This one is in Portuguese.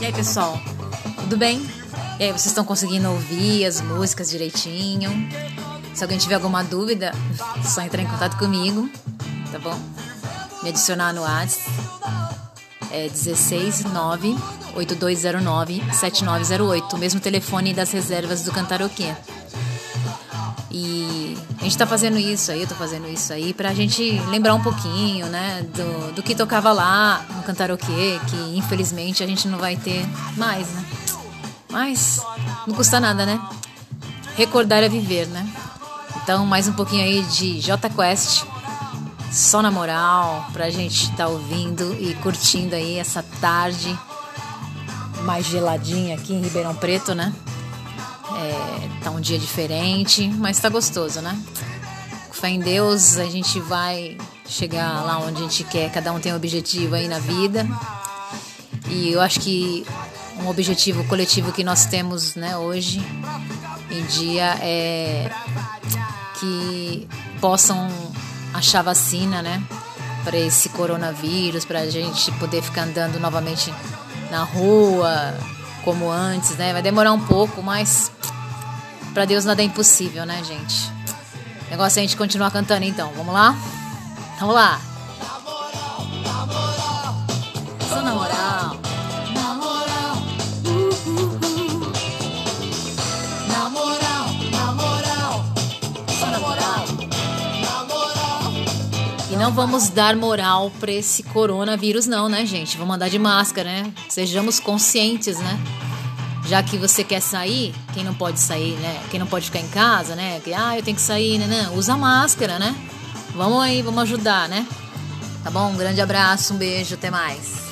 E aí, pessoal, tudo bem? E aí, vocês estão conseguindo ouvir as músicas direitinho? Se alguém tiver alguma dúvida, é só entrar em contato comigo, tá bom? Me adicionar no WhatsApp. É 169 8209 7908, o mesmo telefone das reservas do Cantaroquê. E gente tá fazendo isso aí, eu tô fazendo isso aí pra gente lembrar um pouquinho, né, do, do que tocava lá no Cantaroquê, que infelizmente a gente não vai ter mais, né? Mas não custa nada, né? Recordar é viver, né? Então, mais um pouquinho aí de J Quest, só na moral, pra gente tá ouvindo e curtindo aí essa tarde mais geladinha aqui em Ribeirão Preto, né? É, tá um dia diferente, mas tá gostoso, né? Com fé em Deus, a gente vai chegar lá onde a gente quer. Cada um tem um objetivo aí na vida. E eu acho que um objetivo coletivo que nós temos né, hoje em dia é que possam achar vacina, né? Para esse coronavírus, para a gente poder ficar andando novamente na rua como antes, né? Vai demorar um pouco, mas para Deus nada é impossível, né, gente? O negócio é a gente continuar cantando então. Vamos lá? Vamos lá. Só na moral. E não vamos dar moral para esse coronavírus não, né, gente? Vamos andar de máscara, né? Sejamos conscientes, né? Já que você quer sair, quem não pode sair, né? Quem não pode ficar em casa, né? Que, ah, eu tenho que sair, né? né? Usa máscara, né? Vamos aí, vamos ajudar, né? Tá bom? Um grande abraço, um beijo, até mais.